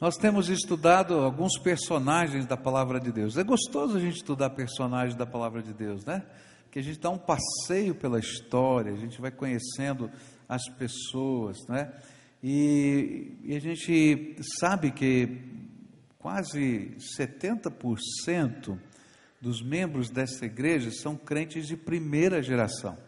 Nós temos estudado alguns personagens da palavra de Deus. É gostoso a gente estudar personagens da palavra de Deus, né? Que a gente dá um passeio pela história, a gente vai conhecendo as pessoas, né? E, e a gente sabe que quase 70% dos membros dessa igreja são crentes de primeira geração.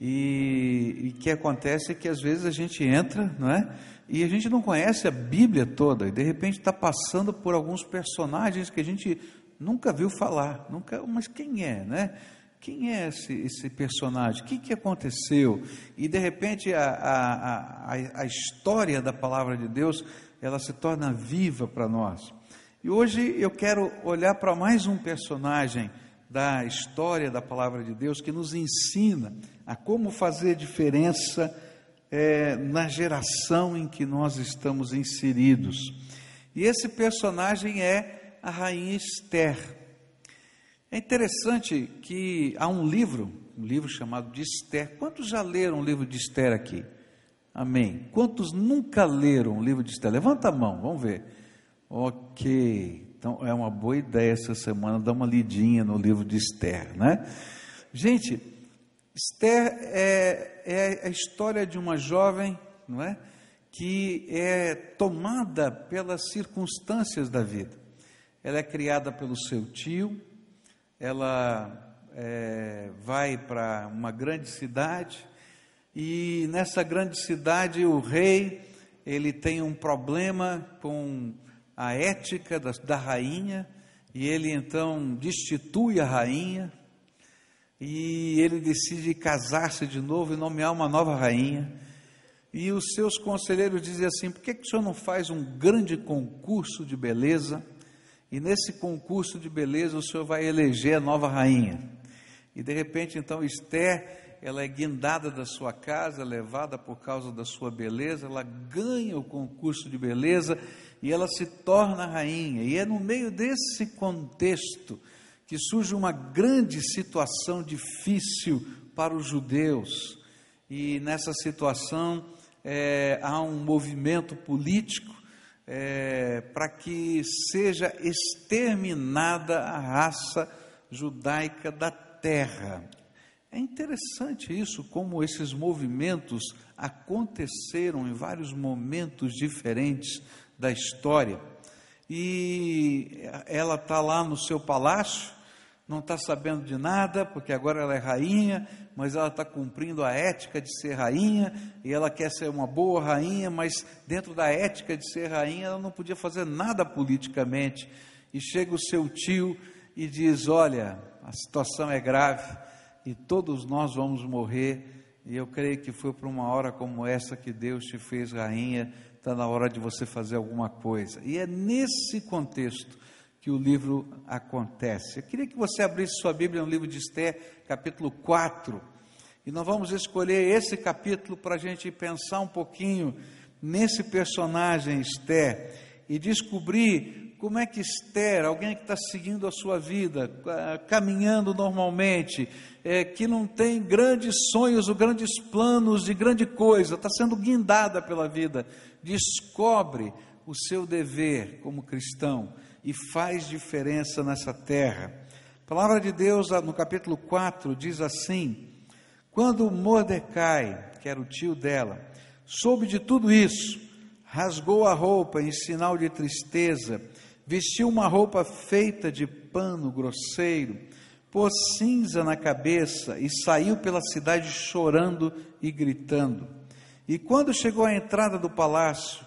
E o que acontece é que às vezes a gente entra, não é? E a gente não conhece a Bíblia toda, e de repente está passando por alguns personagens que a gente nunca viu falar, nunca, mas quem é, né? Quem é esse, esse personagem? O que, que aconteceu? E de repente a, a, a, a história da palavra de Deus ela se torna viva para nós. E hoje eu quero olhar para mais um personagem da história da palavra de Deus que nos ensina a como fazer diferença é, na geração em que nós estamos inseridos. E esse personagem é a rainha Esther. É interessante que há um livro, um livro chamado de Esther. Quantos já leram o livro de Esther aqui? Amém. Quantos nunca leram o livro de Esther? Levanta a mão, vamos ver. Ok. Então é uma boa ideia essa semana dar uma lidinha no livro de Esther, né? Gente, Esther é, é a história de uma jovem, não é? Que é tomada pelas circunstâncias da vida. Ela é criada pelo seu tio, ela é, vai para uma grande cidade e nessa grande cidade o rei ele tem um problema com a ética da, da rainha, e ele então destitui a rainha, e ele decide casar-se de novo e nomear uma nova rainha. E os seus conselheiros dizem assim: por que, que o senhor não faz um grande concurso de beleza? E nesse concurso de beleza o senhor vai eleger a nova rainha. E de repente, então, Esther, ela é guindada da sua casa, levada por causa da sua beleza, ela ganha o concurso de beleza e ela se torna rainha. E é no meio desse contexto que surge uma grande situação difícil para os judeus. E nessa situação é, há um movimento político é, para que seja exterminada a raça judaica da terra. É interessante isso, como esses movimentos aconteceram em vários momentos diferentes da história. E ela está lá no seu palácio, não está sabendo de nada, porque agora ela é rainha, mas ela está cumprindo a ética de ser rainha, e ela quer ser uma boa rainha, mas dentro da ética de ser rainha, ela não podia fazer nada politicamente. E chega o seu tio e diz: Olha, a situação é grave e todos nós vamos morrer. E eu creio que foi por uma hora como essa que Deus te fez rainha está na hora de você fazer alguma coisa. E é nesse contexto que o livro acontece. Eu queria que você abrisse sua Bíblia no livro de Esther, capítulo 4. E nós vamos escolher esse capítulo para a gente pensar um pouquinho nesse personagem Esther e descobrir como é que Esther, alguém que está seguindo a sua vida, caminhando normalmente, é, que não tem grandes sonhos ou grandes planos de grande coisa, está sendo guindada pela vida, descobre o seu dever como cristão e faz diferença nessa terra. A palavra de Deus, no capítulo 4, diz assim: Quando Mordecai, que era o tio dela, soube de tudo isso, rasgou a roupa em sinal de tristeza, vestiu uma roupa feita de pano grosseiro, pôs cinza na cabeça e saiu pela cidade chorando e gritando. E quando chegou à entrada do palácio,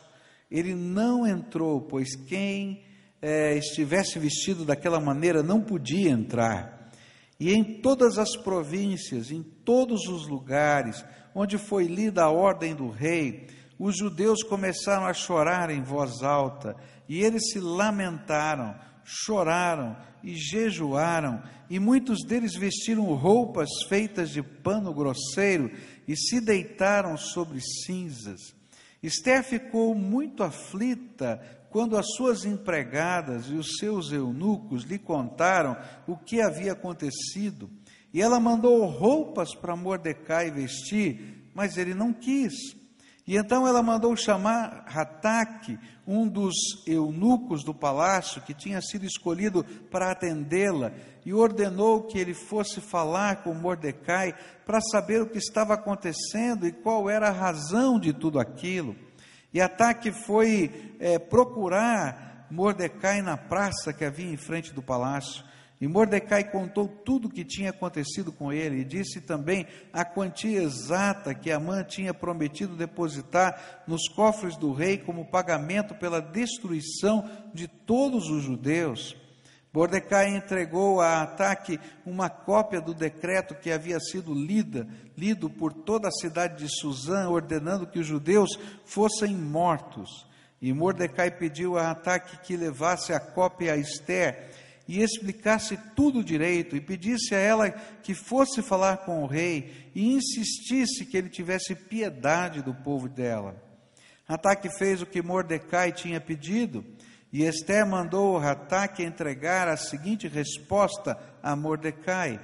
ele não entrou, pois quem é, estivesse vestido daquela maneira não podia entrar. E em todas as províncias, em todos os lugares onde foi lida a ordem do rei, os judeus começaram a chorar em voz alta, e eles se lamentaram, choraram e jejuaram, e muitos deles vestiram roupas feitas de pano grosseiro e se deitaram sobre cinzas. Esther ficou muito aflita quando as suas empregadas e os seus eunucos lhe contaram o que havia acontecido. E ela mandou roupas para Mordecai vestir, mas ele não quis. E então ela mandou chamar Rataque, um dos eunucos do palácio, que tinha sido escolhido para atendê-la, e ordenou que ele fosse falar com Mordecai para saber o que estava acontecendo e qual era a razão de tudo aquilo. E Ataque foi é, procurar Mordecai na praça que havia em frente do palácio. E Mordecai contou tudo o que tinha acontecido com ele e disse também a quantia exata que Amã tinha prometido depositar nos cofres do rei como pagamento pela destruição de todos os judeus. Mordecai entregou a Ataque uma cópia do decreto que havia sido lida, lido por toda a cidade de Suzã, ordenando que os judeus fossem mortos. E Mordecai pediu a Ataque que levasse a cópia a Esther e explicasse tudo direito, e pedisse a ela que fosse falar com o rei e insistisse que ele tivesse piedade do povo dela. Ataque fez o que Mordecai tinha pedido, e Esther mandou Ataque entregar a seguinte resposta a Mordecai: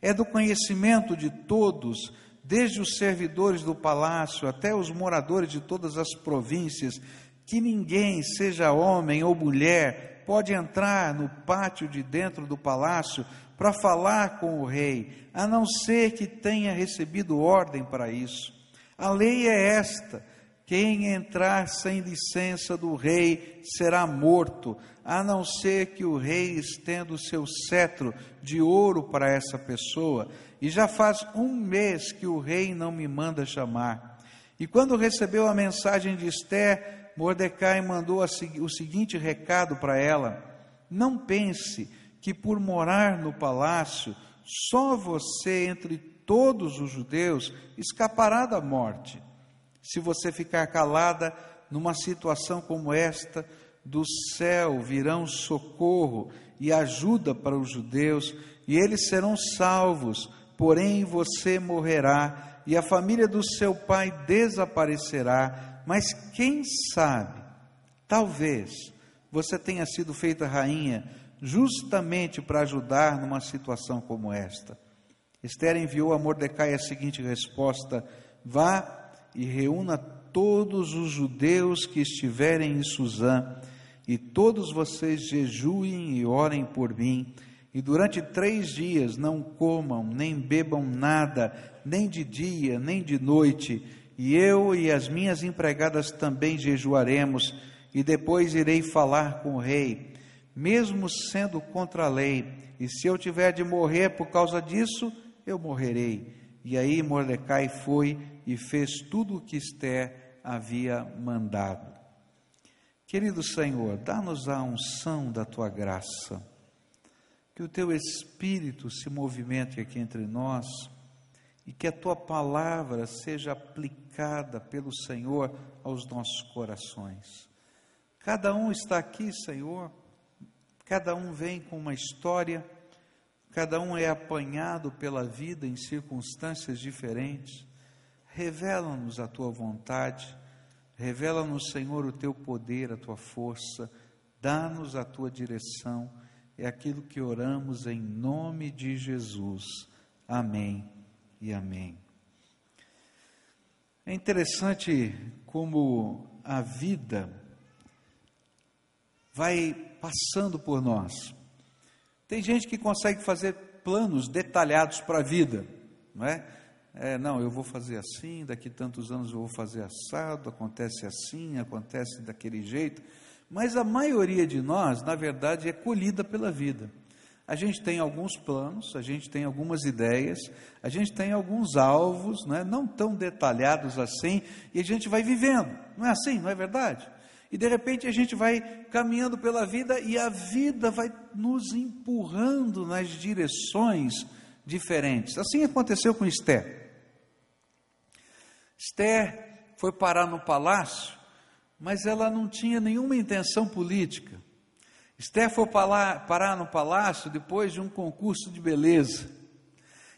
É do conhecimento de todos, desde os servidores do palácio até os moradores de todas as províncias, que ninguém, seja homem ou mulher, pode entrar no pátio de dentro do palácio para falar com o rei, a não ser que tenha recebido ordem para isso. A lei é esta: quem entrar sem licença do rei será morto, a não ser que o rei estenda o seu cetro de ouro para essa pessoa. E já faz um mês que o rei não me manda chamar. E quando recebeu a mensagem de Esther, Mordecai mandou o seguinte recado para ela: Não pense que por morar no palácio, só você entre todos os judeus escapará da morte. Se você ficar calada numa situação como esta, do céu virão socorro e ajuda para os judeus, e eles serão salvos, porém você morrerá, e a família do seu pai desaparecerá mas quem sabe, talvez você tenha sido feita rainha justamente para ajudar numa situação como esta. Esther enviou a Mordecai a seguinte resposta: Vá e reúna todos os judeus que estiverem em Suzã, e todos vocês jejuem e orem por mim, e durante três dias não comam, nem bebam nada, nem de dia, nem de noite, e eu e as minhas empregadas também jejuaremos, e depois irei falar com o rei, mesmo sendo contra a lei, e se eu tiver de morrer por causa disso, eu morrerei. E aí Mordecai foi e fez tudo o que Esther havia mandado. Querido Senhor, dá-nos a unção da tua graça, que o teu Espírito se movimente aqui entre nós e que a tua palavra seja aplicada pelo Senhor aos nossos corações. Cada um está aqui, Senhor, cada um vem com uma história, cada um é apanhado pela vida em circunstâncias diferentes. Revela-nos a tua vontade, revela-nos, Senhor, o teu poder, a tua força, dá-nos a tua direção. É aquilo que oramos em nome de Jesus. Amém e amém. É interessante como a vida vai passando por nós. Tem gente que consegue fazer planos detalhados para a vida, não é? é? Não, eu vou fazer assim, daqui tantos anos eu vou fazer assado, acontece assim, acontece daquele jeito. Mas a maioria de nós, na verdade, é colhida pela vida. A gente tem alguns planos, a gente tem algumas ideias, a gente tem alguns alvos, né, não tão detalhados assim, e a gente vai vivendo. Não é assim, não é verdade? E de repente a gente vai caminhando pela vida e a vida vai nos empurrando nas direções diferentes. Assim aconteceu com Esther. Esther foi parar no palácio, mas ela não tinha nenhuma intenção política. Esther foi parar no palácio depois de um concurso de beleza.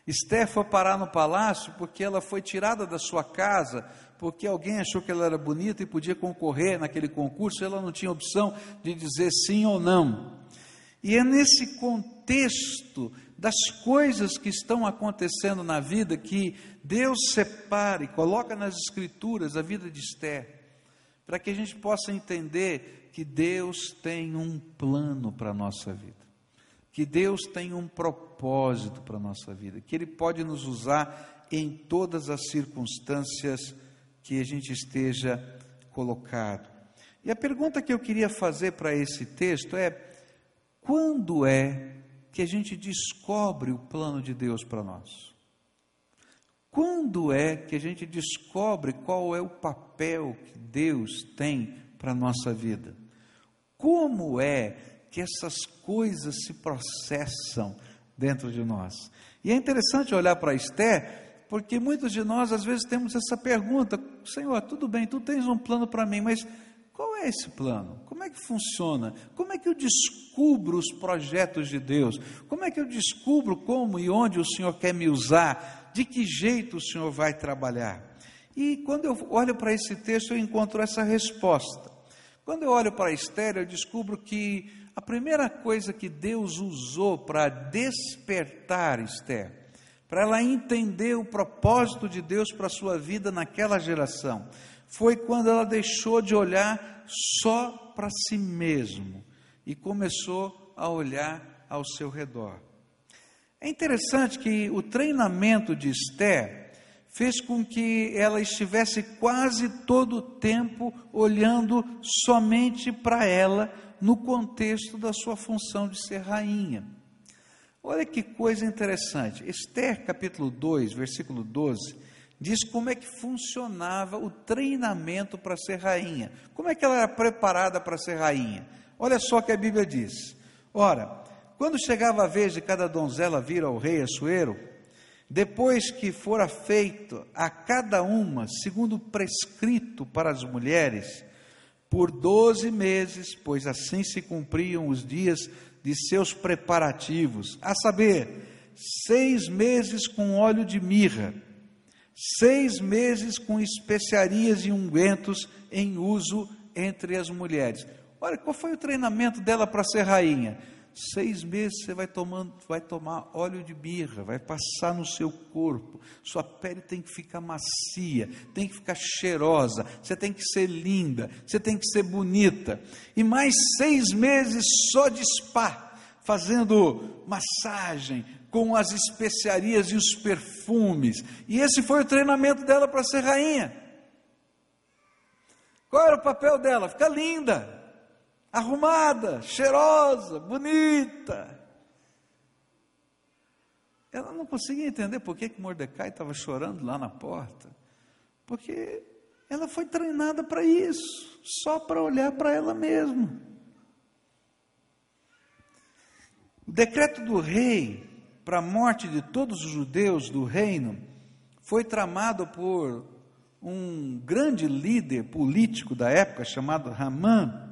Esther foi parar no palácio porque ela foi tirada da sua casa, porque alguém achou que ela era bonita e podia concorrer naquele concurso, ela não tinha opção de dizer sim ou não. E é nesse contexto das coisas que estão acontecendo na vida que Deus separa e coloca nas Escrituras a vida de Esther, para que a gente possa entender que Deus tem um plano para a nossa vida, que Deus tem um propósito para a nossa vida, que Ele pode nos usar em todas as circunstâncias que a gente esteja colocado. E a pergunta que eu queria fazer para esse texto é: quando é que a gente descobre o plano de Deus para nós? Quando é que a gente descobre qual é o papel que Deus tem para a nossa vida? Como é que essas coisas se processam dentro de nós? E é interessante olhar para Esther, porque muitos de nós às vezes temos essa pergunta: Senhor, tudo bem, tu tens um plano para mim, mas qual é esse plano? Como é que funciona? Como é que eu descubro os projetos de Deus? Como é que eu descubro como e onde o Senhor quer me usar? De que jeito o Senhor vai trabalhar? E quando eu olho para esse texto, eu encontro essa resposta. Quando eu olho para Esther, eu descubro que a primeira coisa que Deus usou para despertar Esther, para ela entender o propósito de Deus para a sua vida naquela geração, foi quando ela deixou de olhar só para si mesmo e começou a olhar ao seu redor. É interessante que o treinamento de Esther fez com que ela estivesse quase todo o tempo olhando somente para ela no contexto da sua função de ser rainha. Olha que coisa interessante. Esther, capítulo 2, versículo 12, diz como é que funcionava o treinamento para ser rainha. Como é que ela era preparada para ser rainha? Olha só o que a Bíblia diz. Ora, quando chegava a vez de cada donzela vir ao rei Assuero, depois que fora feito a cada uma, segundo prescrito para as mulheres, por doze meses, pois assim se cumpriam os dias de seus preparativos, a saber, seis meses com óleo de mirra, seis meses com especiarias e ungüentos em uso entre as mulheres. Olha, qual foi o treinamento dela para ser rainha? Seis meses você vai, tomando, vai tomar óleo de birra, vai passar no seu corpo, sua pele tem que ficar macia, tem que ficar cheirosa, você tem que ser linda, você tem que ser bonita, e mais seis meses só de spa, fazendo massagem, com as especiarias e os perfumes. E esse foi o treinamento dela para ser rainha. Qual era o papel dela? Ficar linda, arrumada, cheirosa, bonita. Ela não conseguia entender por que, Mordecai estava chorando lá na porta. Porque ela foi treinada para isso, só para olhar para ela mesma. O decreto do rei para a morte de todos os judeus do reino foi tramado por um grande líder político da época chamado Ramã,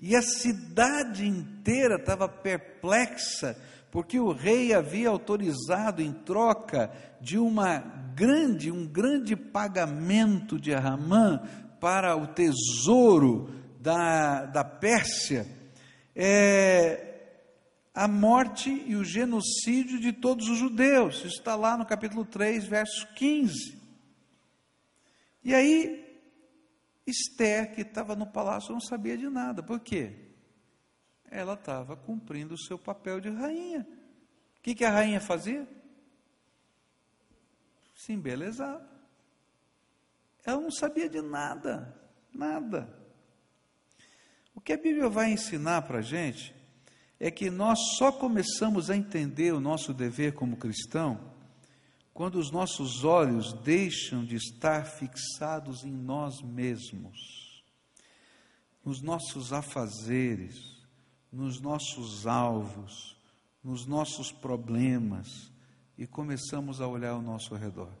e a cidade inteira estava perplexa, porque o rei havia autorizado em troca de uma grande, um grande pagamento de Ramã para o tesouro da, da Pérsia, é, a morte e o genocídio de todos os judeus. Isso está lá no capítulo 3, verso 15. E aí, Esther, que estava no palácio, não sabia de nada. Por quê? Ela estava cumprindo o seu papel de rainha. O que, que a rainha fazia? Se embelezava. Ela não sabia de nada, nada. O que a Bíblia vai ensinar para a gente é que nós só começamos a entender o nosso dever como cristão quando os nossos olhos deixam de estar fixados em nós mesmos, nos nossos afazeres, nos nossos alvos, nos nossos problemas e começamos a olhar ao nosso redor.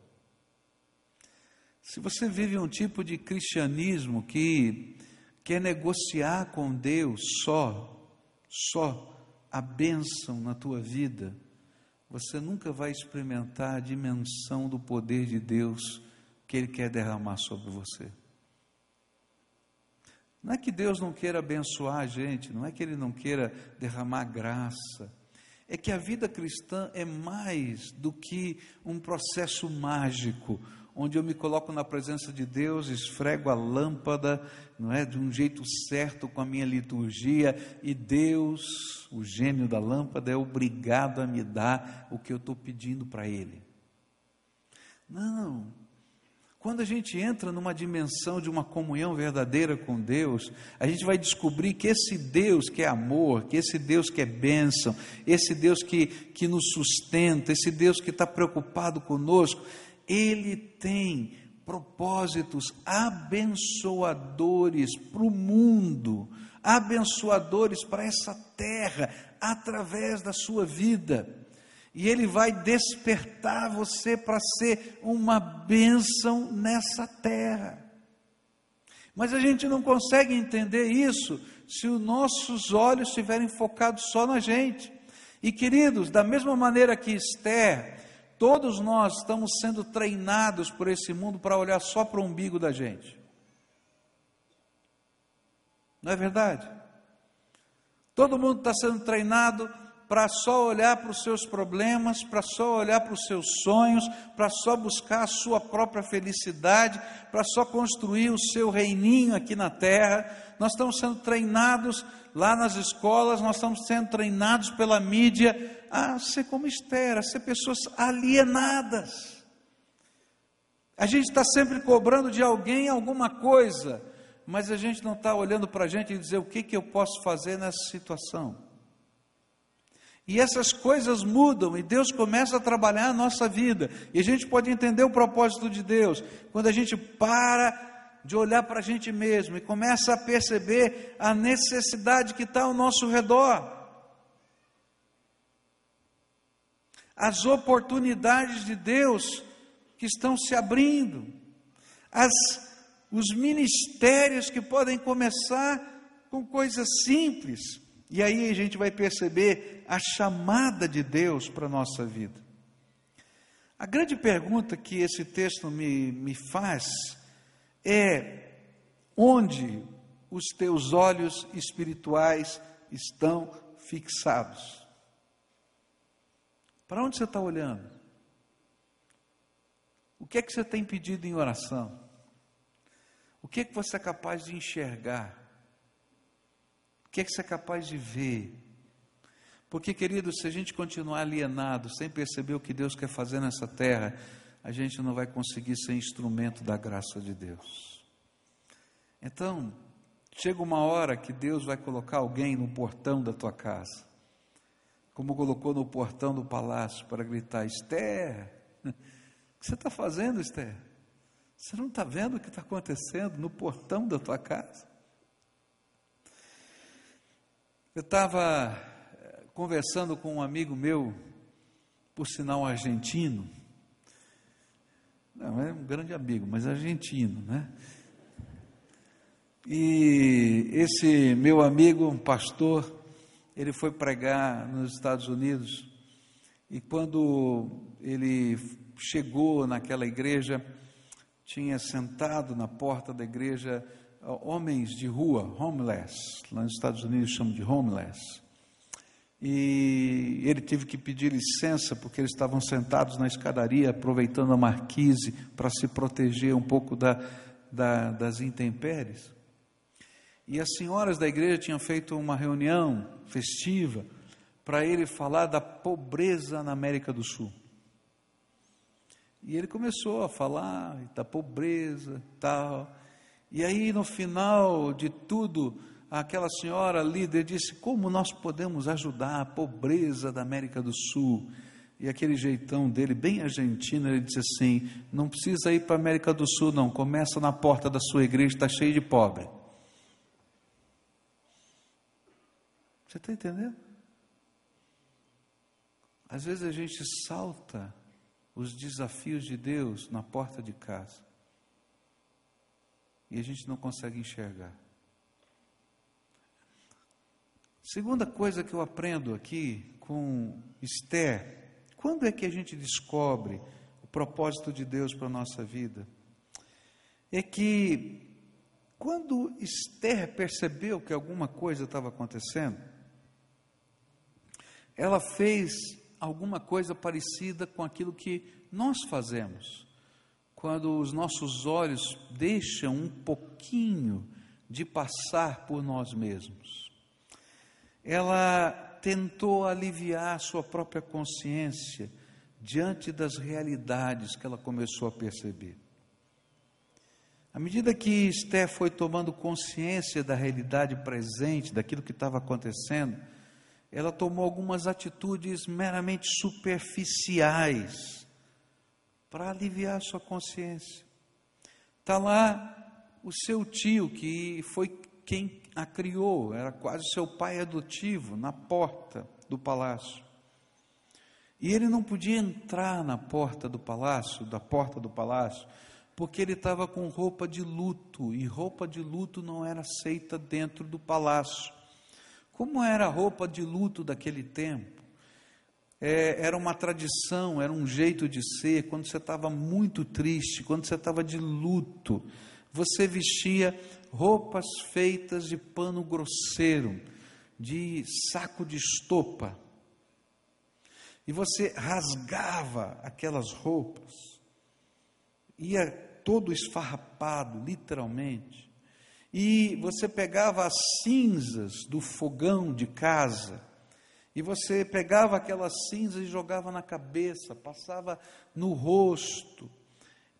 Se você vive um tipo de cristianismo que quer negociar com Deus só, só a bênção na tua vida, você nunca vai experimentar a dimensão do poder de Deus que Ele quer derramar sobre você. Não é que Deus não queira abençoar a gente, não é que Ele não queira derramar graça, é que a vida cristã é mais do que um processo mágico, onde eu me coloco na presença de Deus, esfrego a lâmpada, não é, de um jeito certo com a minha liturgia, e Deus, o gênio da lâmpada, é obrigado a me dar o que eu estou pedindo para Ele. Não. Quando a gente entra numa dimensão de uma comunhão verdadeira com Deus, a gente vai descobrir que esse Deus que é amor, que esse Deus que é bênção, esse Deus que, que nos sustenta, esse Deus que está preocupado conosco, ele tem propósitos abençoadores para o mundo, abençoadores para essa terra, através da sua vida. E Ele vai despertar você para ser uma bênção nessa terra. Mas a gente não consegue entender isso se os nossos olhos estiverem focados só na gente. E queridos, da mesma maneira que Esther Todos nós estamos sendo treinados por esse mundo para olhar só para o umbigo da gente. Não é verdade? Todo mundo está sendo treinado para só olhar para os seus problemas, para só olhar para os seus sonhos, para só buscar a sua própria felicidade, para só construir o seu reininho aqui na terra. Nós estamos sendo treinados lá nas escolas, nós estamos sendo treinados pela mídia a ser como Esther, a ser pessoas alienadas. A gente está sempre cobrando de alguém alguma coisa, mas a gente não está olhando para a gente e dizer o que, que eu posso fazer nessa situação. E essas coisas mudam e Deus começa a trabalhar a nossa vida. E a gente pode entender o propósito de Deus quando a gente para de olhar para a gente mesmo e começa a perceber a necessidade que está ao nosso redor. As oportunidades de Deus que estão se abrindo, as, os ministérios que podem começar com coisas simples e aí a gente vai perceber a chamada de Deus para a nossa vida. A grande pergunta que esse texto me, me faz é: onde os teus olhos espirituais estão fixados? Para onde você está olhando? O que é que você tem pedido em oração? O que é que você é capaz de enxergar? O que é que você é capaz de ver? Porque, querido, se a gente continuar alienado, sem perceber o que Deus quer fazer nessa terra, a gente não vai conseguir ser instrumento da graça de Deus. Então, chega uma hora que Deus vai colocar alguém no portão da tua casa, como colocou no portão do palácio, para gritar: Esther, o que você está fazendo, Esther? Você não está vendo o que está acontecendo no portão da tua casa? Eu estava eh, conversando com um amigo meu, por sinal argentino, não é um grande amigo, mas argentino, né? E esse meu amigo, um pastor, ele foi pregar nos Estados Unidos e quando ele chegou naquela igreja, tinha sentado na porta da igreja homens de rua, homeless, lá nos Estados Unidos chamam de homeless. E ele teve que pedir licença porque eles estavam sentados na escadaria, aproveitando a marquise para se proteger um pouco da, da, das intempéries. E as senhoras da igreja tinham feito uma reunião festiva para ele falar da pobreza na América do Sul. E ele começou a falar da pobreza e tal. E aí, no final de tudo, aquela senhora líder disse: Como nós podemos ajudar a pobreza da América do Sul? E aquele jeitão dele, bem argentino, ele disse assim: Não precisa ir para a América do Sul, não. Começa na porta da sua igreja, está cheio de pobre. Você está entendendo? Às vezes a gente salta os desafios de Deus na porta de casa e a gente não consegue enxergar. Segunda coisa que eu aprendo aqui com Esther, quando é que a gente descobre o propósito de Deus para a nossa vida? É que quando Esther percebeu que alguma coisa estava acontecendo, ela fez alguma coisa parecida com aquilo que nós fazemos, quando os nossos olhos deixam um pouquinho de passar por nós mesmos. Ela tentou aliviar sua própria consciência diante das realidades que ela começou a perceber. À medida que Esther foi tomando consciência da realidade presente, daquilo que estava acontecendo, ela tomou algumas atitudes meramente superficiais para aliviar sua consciência. Está lá o seu tio, que foi quem a criou, era quase seu pai adotivo, na porta do palácio. E ele não podia entrar na porta do palácio, da porta do palácio, porque ele estava com roupa de luto, e roupa de luto não era aceita dentro do palácio. Como era a roupa de luto daquele tempo? É, era uma tradição, era um jeito de ser. Quando você estava muito triste, quando você estava de luto, você vestia roupas feitas de pano grosseiro, de saco de estopa. E você rasgava aquelas roupas, ia todo esfarrapado, literalmente. E você pegava as cinzas do fogão de casa, e você pegava aquelas cinzas e jogava na cabeça, passava no rosto,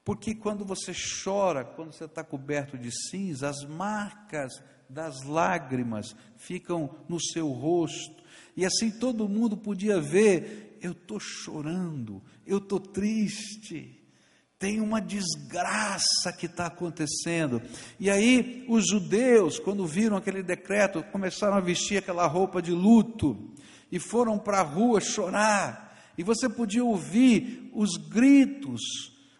porque quando você chora, quando você está coberto de cinza, as marcas das lágrimas ficam no seu rosto, e assim todo mundo podia ver: eu estou chorando, eu estou triste tem uma desgraça que está acontecendo. E aí, os judeus, quando viram aquele decreto, começaram a vestir aquela roupa de luto e foram para a rua chorar. E você podia ouvir os gritos,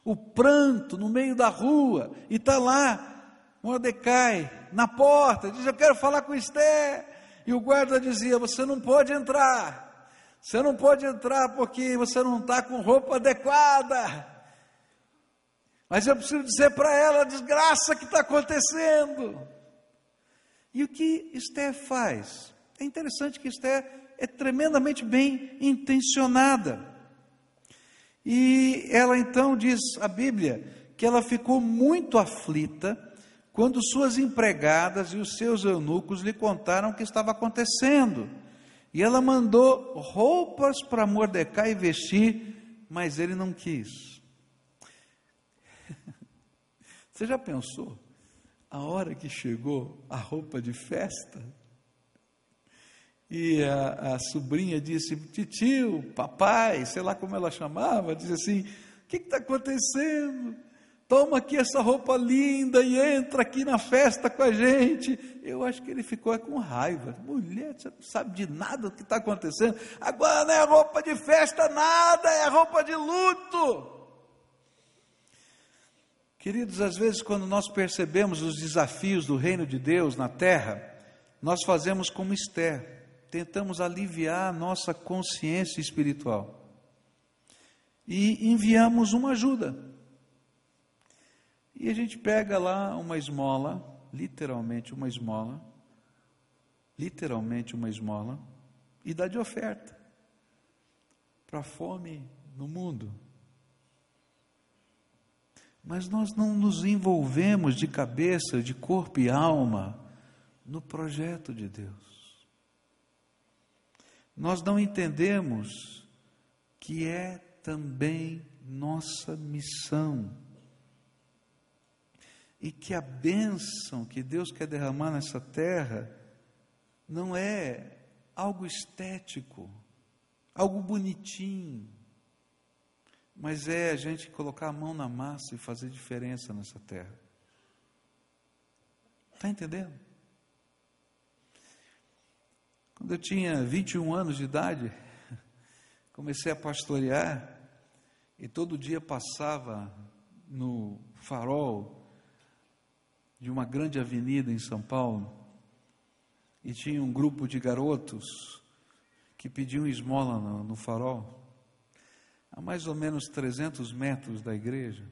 o pranto no meio da rua, e está lá Mordecai na porta, diz: Eu quero falar com Esther. E o guarda dizia: Você não pode entrar, você não pode entrar porque você não está com roupa adequada. Mas eu preciso dizer para ela a desgraça que está acontecendo. E o que Esther faz? É interessante que Esther é tremendamente bem intencionada. E ela então diz a Bíblia que ela ficou muito aflita quando suas empregadas e os seus eunucos lhe contaram o que estava acontecendo. E ela mandou roupas para Mordecai vestir, mas ele não quis. Você já pensou? A hora que chegou a roupa de festa, e a, a sobrinha disse: Titio, papai, sei lá como ela chamava, disse assim: O que está acontecendo? Toma aqui essa roupa linda e entra aqui na festa com a gente. Eu acho que ele ficou com raiva. Mulher, você não sabe de nada do que está acontecendo. Agora não é roupa de festa, nada, é roupa de luto. Queridos, às vezes, quando nós percebemos os desafios do reino de Deus na terra, nós fazemos como Esther, tentamos aliviar a nossa consciência espiritual e enviamos uma ajuda. E a gente pega lá uma esmola, literalmente uma esmola, literalmente uma esmola, e dá de oferta para a fome no mundo mas nós não nos envolvemos de cabeça, de corpo e alma no projeto de Deus. Nós não entendemos que é também nossa missão. E que a bênção que Deus quer derramar nessa terra não é algo estético, algo bonitinho, mas é a gente colocar a mão na massa e fazer diferença nessa terra. Está entendendo? Quando eu tinha 21 anos de idade, comecei a pastorear e todo dia passava no farol de uma grande avenida em São Paulo e tinha um grupo de garotos que pediam esmola no, no farol a mais ou menos 300 metros da igreja.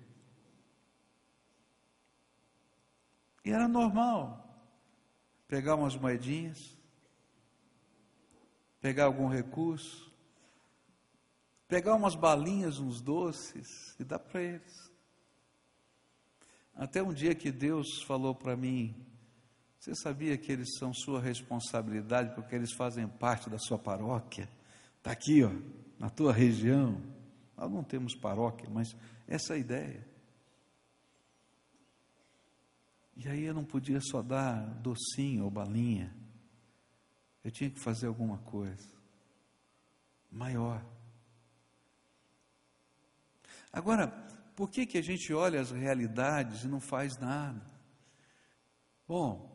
E era normal pegar umas moedinhas, pegar algum recurso, pegar umas balinhas, uns doces e dar para eles. Até um dia que Deus falou para mim: Você sabia que eles são sua responsabilidade porque eles fazem parte da sua paróquia? Está aqui, ó, na tua região. Nós não temos paróquia, mas essa é a ideia. E aí eu não podia só dar docinho ou balinha. Eu tinha que fazer alguma coisa maior. Agora, por que, que a gente olha as realidades e não faz nada? Bom,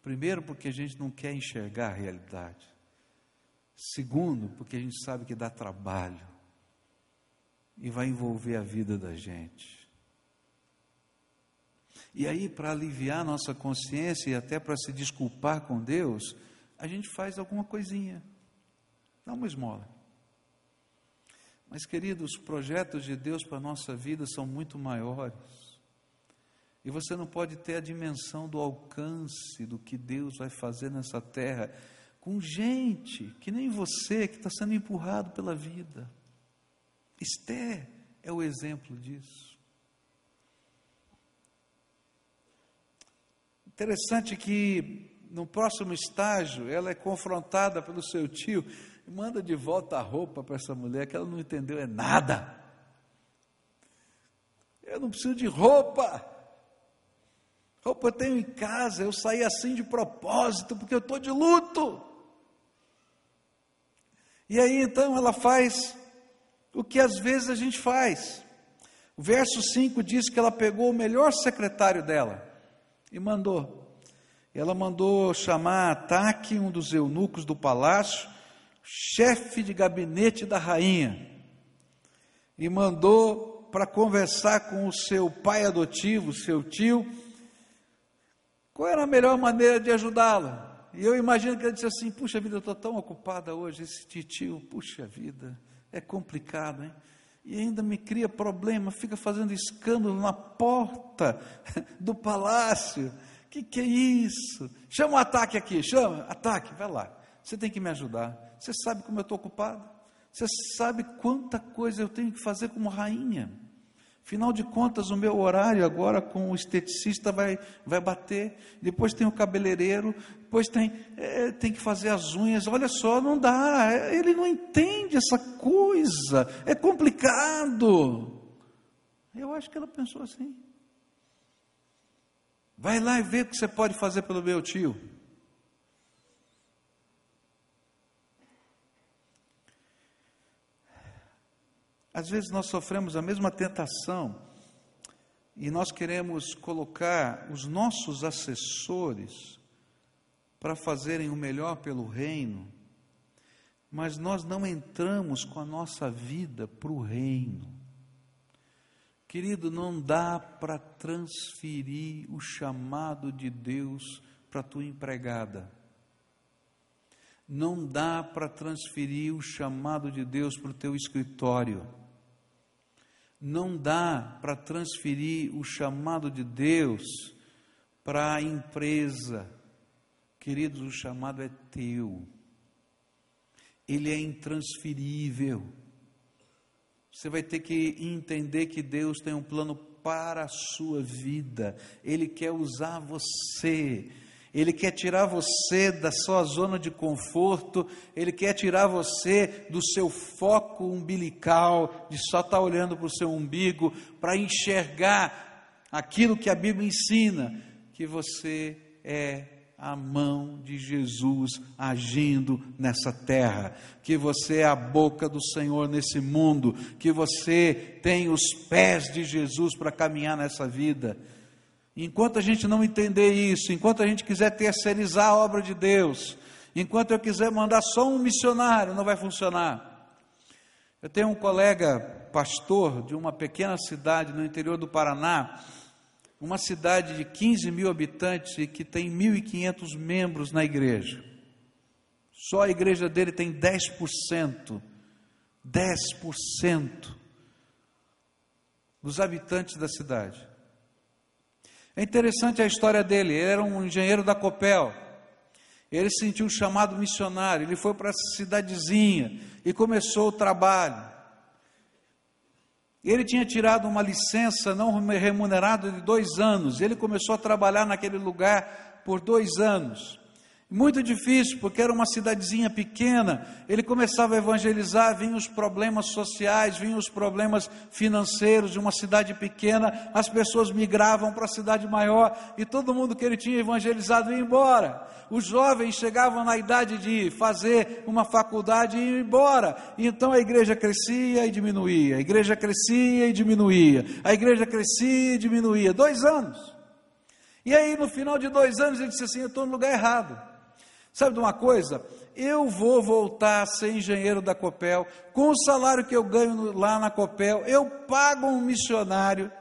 primeiro porque a gente não quer enxergar a realidade. Segundo, porque a gente sabe que dá trabalho e vai envolver a vida da gente. E aí, para aliviar nossa consciência e até para se desculpar com Deus, a gente faz alguma coisinha, dá uma esmola. Mas, queridos, os projetos de Deus para a nossa vida são muito maiores. E você não pode ter a dimensão do alcance do que Deus vai fazer nessa terra com gente que nem você, que está sendo empurrado pela vida. Esther é o exemplo disso. Interessante que no próximo estágio, ela é confrontada pelo seu tio e manda de volta a roupa para essa mulher que ela não entendeu é nada. Eu não preciso de roupa. Roupa eu tenho em casa, eu saí assim de propósito, porque eu estou de luto. E aí então ela faz o que às vezes a gente faz. O verso 5 diz que ela pegou o melhor secretário dela e mandou ela mandou chamar Ataque, um dos eunucos do palácio, chefe de gabinete da rainha, e mandou para conversar com o seu pai adotivo, seu tio, qual era a melhor maneira de ajudá-la. E eu imagino que ele disse assim: Puxa vida, eu estou tão ocupada hoje, esse tio, puxa vida, é complicado, hein? E ainda me cria problema, fica fazendo escândalo na porta do palácio que que é isso? Chama o ataque aqui, chama, ataque, vai lá. Você tem que me ajudar. Você sabe como eu estou ocupado? Você sabe quanta coisa eu tenho que fazer como rainha? Afinal de contas, o meu horário agora com o esteticista vai, vai bater, depois tem o cabeleireiro, depois tem, é, tem que fazer as unhas. Olha só, não dá, ele não entende essa coisa, é complicado. Eu acho que ela pensou assim. Vai lá e vê o que você pode fazer pelo meu tio. Às vezes nós sofremos a mesma tentação e nós queremos colocar os nossos assessores para fazerem o melhor pelo reino, mas nós não entramos com a nossa vida para o reino. Querido, não dá para transferir o chamado de Deus para a tua empregada. Não dá para transferir o chamado de Deus para o teu escritório. Não dá para transferir o chamado de Deus para a empresa. Queridos, o chamado é teu. Ele é intransferível. Você vai ter que entender que Deus tem um plano para a sua vida. Ele quer usar você. Ele quer tirar você da sua zona de conforto, ele quer tirar você do seu foco umbilical, de só estar olhando para o seu umbigo, para enxergar aquilo que a Bíblia ensina, que você é a mão de Jesus agindo nessa terra, que você é a boca do Senhor nesse mundo, que você tem os pés de Jesus para caminhar nessa vida. Enquanto a gente não entender isso, enquanto a gente quiser terceirizar a obra de Deus, enquanto eu quiser mandar só um missionário, não vai funcionar. Eu tenho um colega pastor de uma pequena cidade no interior do Paraná, uma cidade de 15 mil habitantes e que tem 1.500 membros na igreja. Só a igreja dele tem 10%. 10% dos habitantes da cidade. É interessante a história dele. Ele era um engenheiro da Copel. Ele sentiu o chamado missionário, ele foi para essa cidadezinha e começou o trabalho. Ele tinha tirado uma licença não remunerada de dois anos, ele começou a trabalhar naquele lugar por dois anos. Muito difícil, porque era uma cidadezinha pequena. Ele começava a evangelizar, vinham os problemas sociais, vinham os problemas financeiros de uma cidade pequena. As pessoas migravam para a cidade maior e todo mundo que ele tinha evangelizado ia embora. Os jovens chegavam na idade de fazer uma faculdade e iam embora. E então a igreja crescia e diminuía, a igreja crescia e diminuía, a igreja crescia e diminuía. Dois anos. E aí, no final de dois anos, ele disse assim: Eu estou no lugar errado. Sabe de uma coisa? Eu vou voltar a ser engenheiro da Copel, com o salário que eu ganho lá na Copel, eu pago um missionário.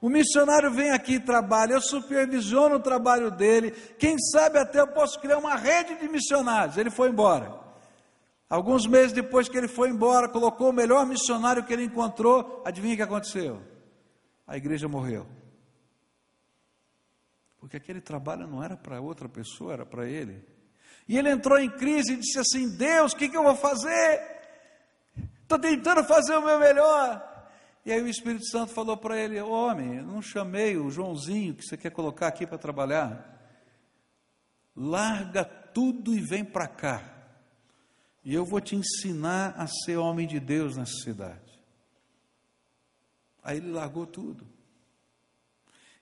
O missionário vem aqui e trabalha, eu supervisiono o trabalho dele. Quem sabe até eu posso criar uma rede de missionários. Ele foi embora. Alguns meses depois que ele foi embora, colocou o melhor missionário que ele encontrou. Adivinha o que aconteceu? A igreja morreu. Porque aquele trabalho não era para outra pessoa, era para ele. E ele entrou em crise e disse assim: Deus, o que, que eu vou fazer? Estou tentando fazer o meu melhor. E aí o Espírito Santo falou para ele: Homem, eu não chamei o Joãozinho que você quer colocar aqui para trabalhar. Larga tudo e vem para cá. E eu vou te ensinar a ser homem de Deus nessa cidade. Aí ele largou tudo.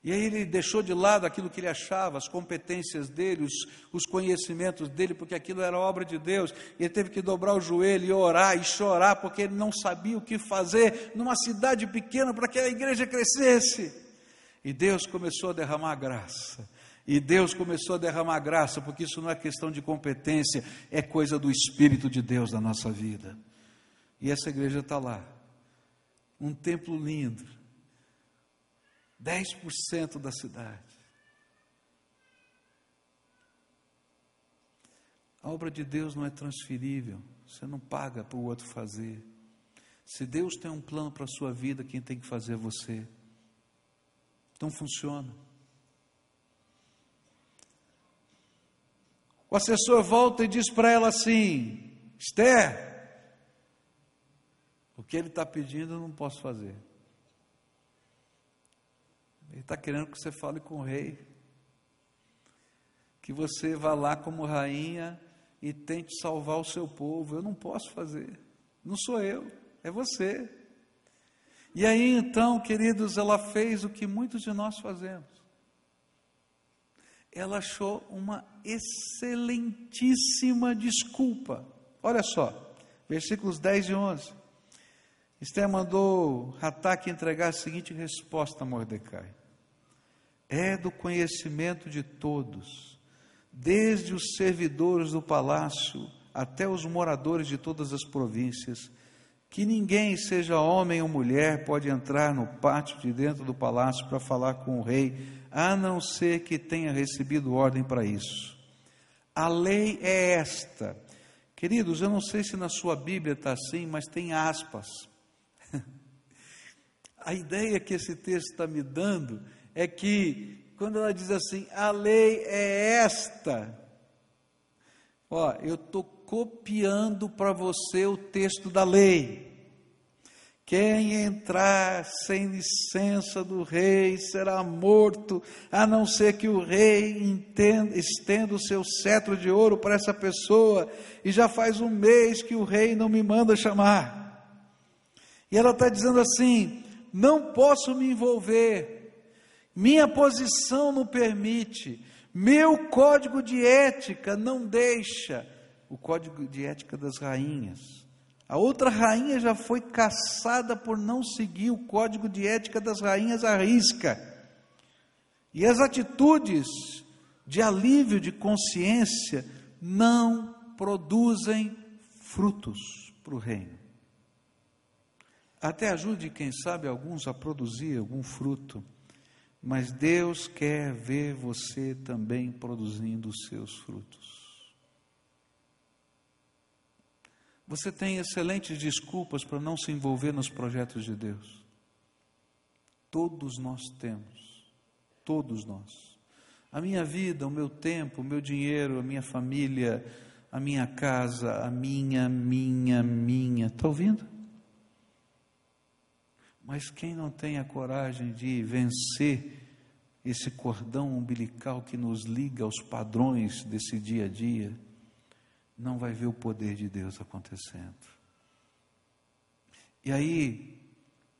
E aí ele deixou de lado aquilo que ele achava, as competências dele, os, os, conhecimentos dele, porque aquilo era obra de Deus. Ele teve que dobrar o joelho e orar e chorar, porque ele não sabia o que fazer numa cidade pequena para que a igreja crescesse. E Deus começou a derramar graça. E Deus começou a derramar graça, porque isso não é questão de competência, é coisa do Espírito de Deus na nossa vida. E essa igreja está lá. Um templo lindo 10% da cidade. A obra de Deus não é transferível, você não paga para o outro fazer. Se Deus tem um plano para a sua vida, quem tem que fazer é você. Não funciona. O assessor volta e diz para ela assim: Esther, o que ele está pedindo eu não posso fazer. Ele está querendo que você fale com o rei. Que você vá lá como rainha e tente salvar o seu povo. Eu não posso fazer. Não sou eu, é você. E aí então, queridos, ela fez o que muitos de nós fazemos. Ela achou uma excelentíssima desculpa. Olha só, versículos 10 e 11. Esther mandou Rataque entregar a seguinte resposta a Mordecai: É do conhecimento de todos, desde os servidores do palácio até os moradores de todas as províncias, que ninguém, seja homem ou mulher, pode entrar no pátio de dentro do palácio para falar com o rei, a não ser que tenha recebido ordem para isso. A lei é esta. Queridos, eu não sei se na sua Bíblia está assim, mas tem aspas. A ideia que esse texto está me dando é que, quando ela diz assim, a lei é esta, ó, eu estou copiando para você o texto da lei. Quem entrar sem licença do rei será morto, a não ser que o rei entenda, estenda o seu cetro de ouro para essa pessoa, e já faz um mês que o rei não me manda chamar. E ela está dizendo assim: não posso me envolver, minha posição não permite, meu código de ética não deixa. O código de ética das rainhas. A outra rainha já foi caçada por não seguir o código de ética das rainhas à risca. E as atitudes de alívio de consciência não produzem frutos para o reino. Até ajude, quem sabe, alguns a produzir algum fruto, mas Deus quer ver você também produzindo os seus frutos. Você tem excelentes desculpas para não se envolver nos projetos de Deus. Todos nós temos, todos nós. A minha vida, o meu tempo, o meu dinheiro, a minha família, a minha casa, a minha, minha, minha. Está ouvindo? Mas quem não tem a coragem de vencer esse cordão umbilical que nos liga aos padrões desse dia a dia, não vai ver o poder de Deus acontecendo. E aí,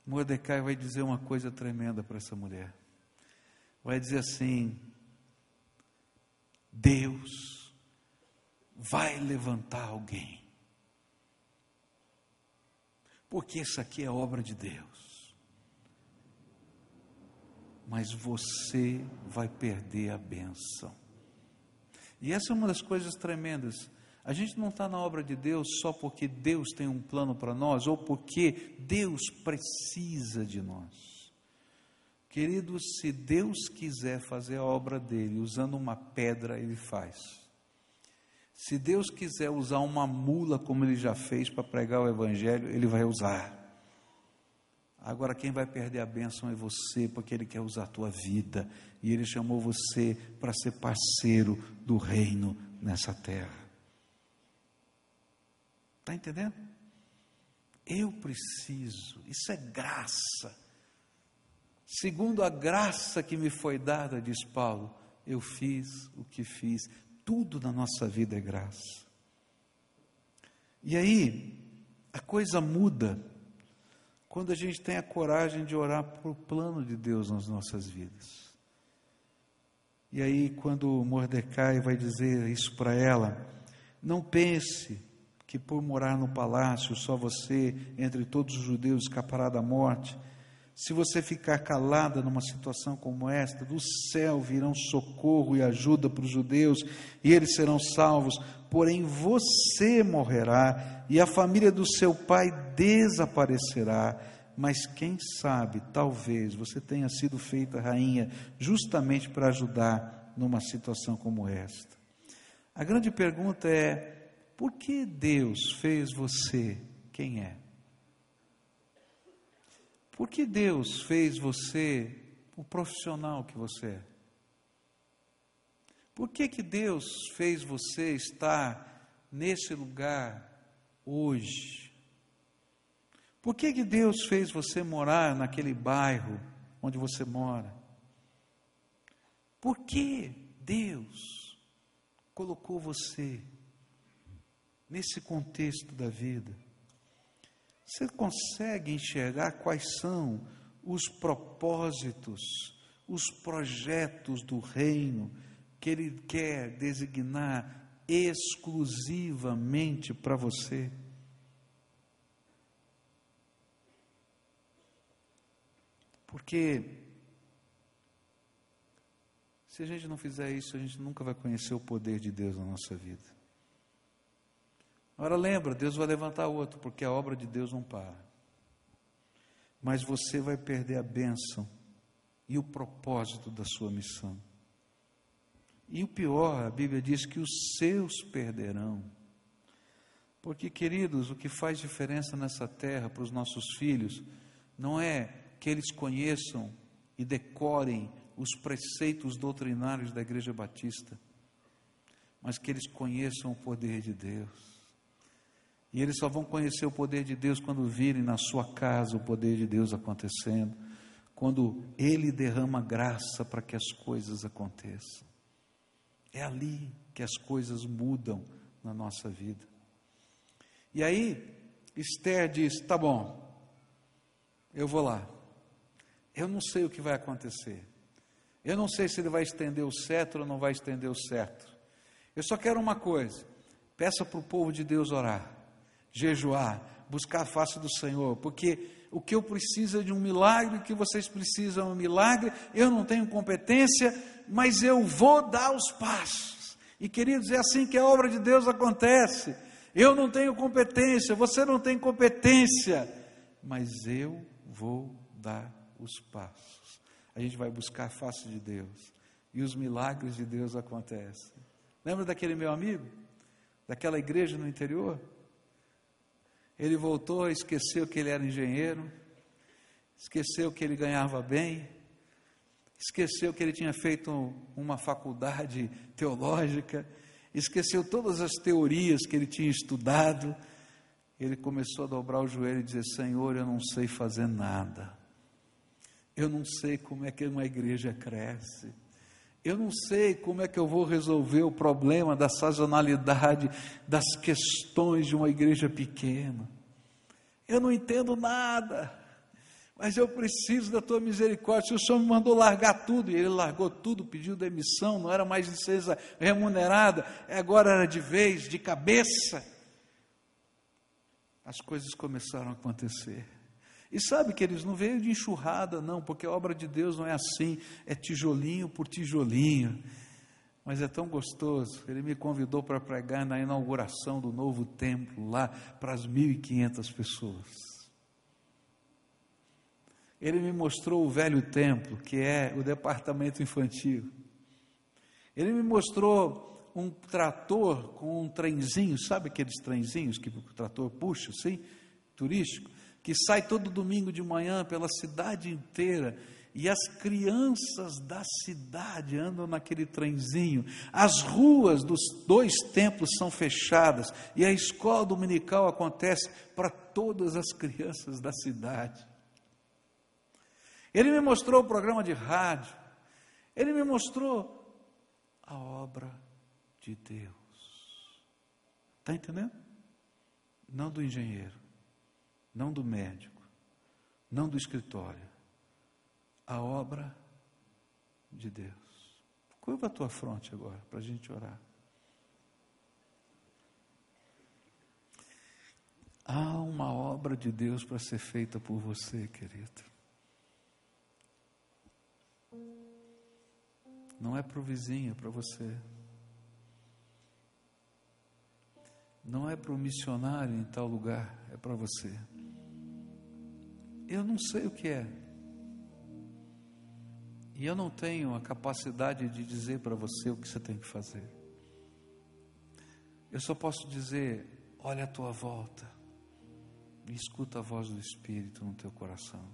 Mordecai vai dizer uma coisa tremenda para essa mulher. Vai dizer assim: Deus vai levantar alguém. Porque isso aqui é obra de Deus. Mas você vai perder a benção. E essa é uma das coisas tremendas. A gente não está na obra de Deus só porque Deus tem um plano para nós ou porque Deus precisa de nós. Queridos, se Deus quiser fazer a obra dele usando uma pedra, ele faz. Se Deus quiser usar uma mula, como ele já fez para pregar o Evangelho, ele vai usar. Agora, quem vai perder a bênção é você, porque ele quer usar a tua vida. E ele chamou você para ser parceiro do reino nessa terra. Está entendendo? Eu preciso, isso é graça. Segundo a graça que me foi dada, diz Paulo, eu fiz o que fiz. Tudo na nossa vida é graça. E aí, a coisa muda quando a gente tem a coragem de orar para o plano de Deus nas nossas vidas. E aí, quando Mordecai vai dizer isso para ela, não pense que por morar no palácio, só você, entre todos os judeus, escapará da morte. Se você ficar calada numa situação como esta, do céu virão socorro e ajuda para os judeus, e eles serão salvos, porém você morrerá, e a família do seu pai desaparecerá. Mas quem sabe, talvez você tenha sido feita rainha justamente para ajudar numa situação como esta. A grande pergunta é: por que Deus fez você quem é? Por que Deus fez você o profissional que você é? Por que, que Deus fez você estar nesse lugar hoje? Por que, que Deus fez você morar naquele bairro onde você mora? Por que Deus colocou você nesse contexto da vida? Você consegue enxergar quais são os propósitos, os projetos do reino que Ele quer designar exclusivamente para você? Porque se a gente não fizer isso, a gente nunca vai conhecer o poder de Deus na nossa vida. Agora lembra, Deus vai levantar outro, porque a obra de Deus não para. Mas você vai perder a bênção e o propósito da sua missão. E o pior, a Bíblia diz que os seus perderão. Porque, queridos, o que faz diferença nessa terra para os nossos filhos não é que eles conheçam e decorem os preceitos doutrinários da Igreja Batista, mas que eles conheçam o poder de Deus. E eles só vão conhecer o poder de Deus quando virem na sua casa o poder de Deus acontecendo, quando Ele derrama graça para que as coisas aconteçam. É ali que as coisas mudam na nossa vida. E aí, Esther diz: tá bom, eu vou lá. Eu não sei o que vai acontecer. Eu não sei se ele vai estender o cetro ou não vai estender o cetro. Eu só quero uma coisa: peça para o povo de Deus orar jejuar, buscar a face do Senhor, porque o que eu preciso é de um milagre, o que vocês precisam é um milagre, eu não tenho competência, mas eu vou dar os passos. E queridos, é assim que a obra de Deus acontece. Eu não tenho competência, você não tem competência, mas eu vou dar os passos. A gente vai buscar a face de Deus e os milagres de Deus acontecem. Lembra daquele meu amigo? Daquela igreja no interior? Ele voltou, esqueceu que ele era engenheiro, esqueceu que ele ganhava bem, esqueceu que ele tinha feito uma faculdade teológica, esqueceu todas as teorias que ele tinha estudado. Ele começou a dobrar o joelho e dizer: Senhor, eu não sei fazer nada. Eu não sei como é que uma igreja cresce. Eu não sei como é que eu vou resolver o problema da sazonalidade das questões de uma igreja pequena. Eu não entendo nada, mas eu preciso da tua misericórdia. Se o Senhor me mandou largar tudo, e ele largou tudo, pediu demissão, não era mais licença remunerada, agora era de vez, de cabeça. As coisas começaram a acontecer. E sabe que eles não veio de enxurrada, não, porque a obra de Deus não é assim, é tijolinho por tijolinho. Mas é tão gostoso. Ele me convidou para pregar na inauguração do novo templo lá para as 1.500 pessoas. Ele me mostrou o velho templo, que é o departamento infantil. Ele me mostrou um trator com um trenzinho, sabe aqueles trenzinhos que o trator puxa, assim, turístico? Que sai todo domingo de manhã pela cidade inteira. E as crianças da cidade andam naquele trenzinho. As ruas dos dois templos são fechadas. E a escola dominical acontece para todas as crianças da cidade. Ele me mostrou o programa de rádio. Ele me mostrou a obra de Deus. Está entendendo? Não do engenheiro não do médico, não do escritório, a obra de Deus. Curva a tua fronte agora, para a gente orar. Há uma obra de Deus para ser feita por você, querido. Não é para o vizinho, é para você. Não é para o missionário em tal lugar, é para você. Eu não sei o que é. E eu não tenho a capacidade de dizer para você o que você tem que fazer. Eu só posso dizer: olha a tua volta e escuta a voz do Espírito no teu coração.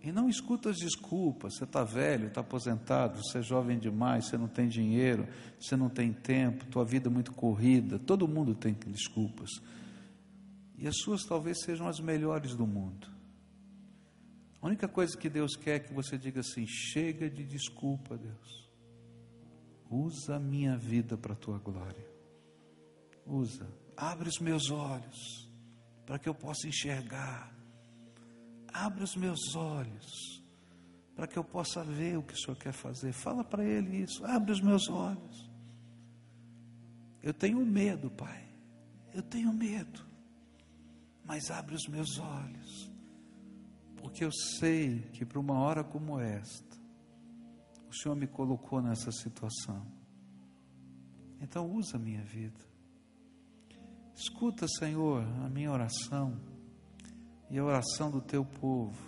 E não escuta as desculpas, você está velho, está aposentado, você é jovem demais, você não tem dinheiro, você não tem tempo, tua vida é muito corrida, todo mundo tem desculpas. E as suas talvez sejam as melhores do mundo. A única coisa que Deus quer é que você diga assim: chega de desculpa, Deus. Usa a minha vida para a tua glória. Usa. Abre os meus olhos para que eu possa enxergar. Abre os meus olhos para que eu possa ver o que o Senhor quer fazer. Fala para Ele isso. Abre os meus olhos. Eu tenho medo, Pai. Eu tenho medo mas abre os meus olhos, porque eu sei que para uma hora como esta, o Senhor me colocou nessa situação. Então usa a minha vida. Escuta, Senhor, a minha oração e a oração do teu povo.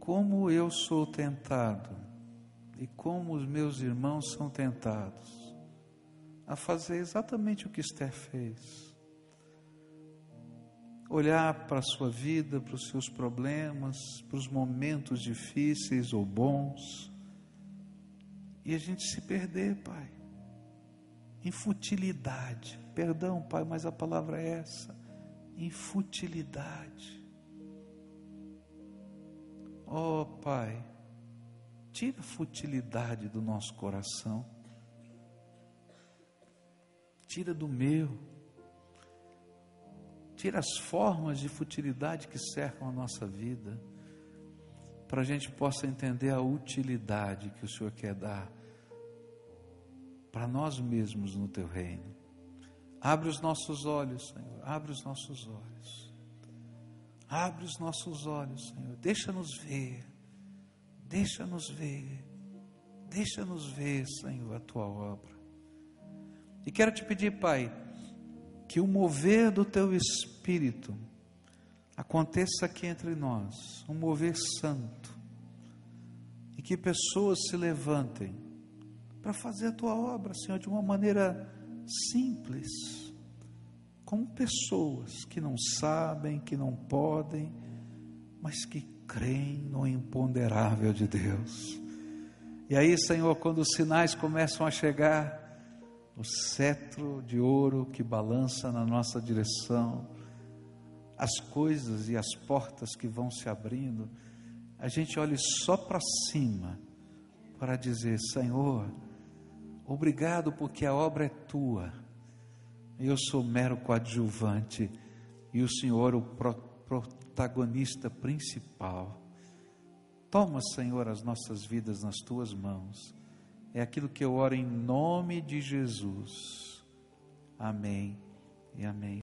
Como eu sou tentado e como os meus irmãos são tentados a fazer exatamente o que Esther fez olhar para a sua vida, para os seus problemas, para os momentos difíceis ou bons, e a gente se perder, Pai, em futilidade. Perdão, Pai, mas a palavra é essa: em futilidade. Oh, Pai, tira a futilidade do nosso coração, tira do meu tira as formas de futilidade que cercam a nossa vida, para a gente possa entender a utilidade que o Senhor quer dar para nós mesmos no teu reino. Abre os nossos olhos, Senhor, abre os nossos olhos. Abre os nossos olhos, Senhor. Deixa-nos ver. Deixa-nos ver. Deixa-nos ver, Senhor, a tua obra. E quero te pedir, Pai, que o mover do teu espírito aconteça aqui entre nós, um mover santo, e que pessoas se levantem para fazer a tua obra, Senhor, de uma maneira simples, como pessoas que não sabem, que não podem, mas que creem no imponderável de Deus. E aí, Senhor, quando os sinais começam a chegar, o cetro de ouro que balança na nossa direção, as coisas e as portas que vão se abrindo, a gente olhe só para cima para dizer: Senhor, obrigado porque a obra é tua, eu sou mero coadjuvante e o Senhor o protagonista principal. Toma, Senhor, as nossas vidas nas tuas mãos. É aquilo que eu oro em nome de Jesus. Amém e amém.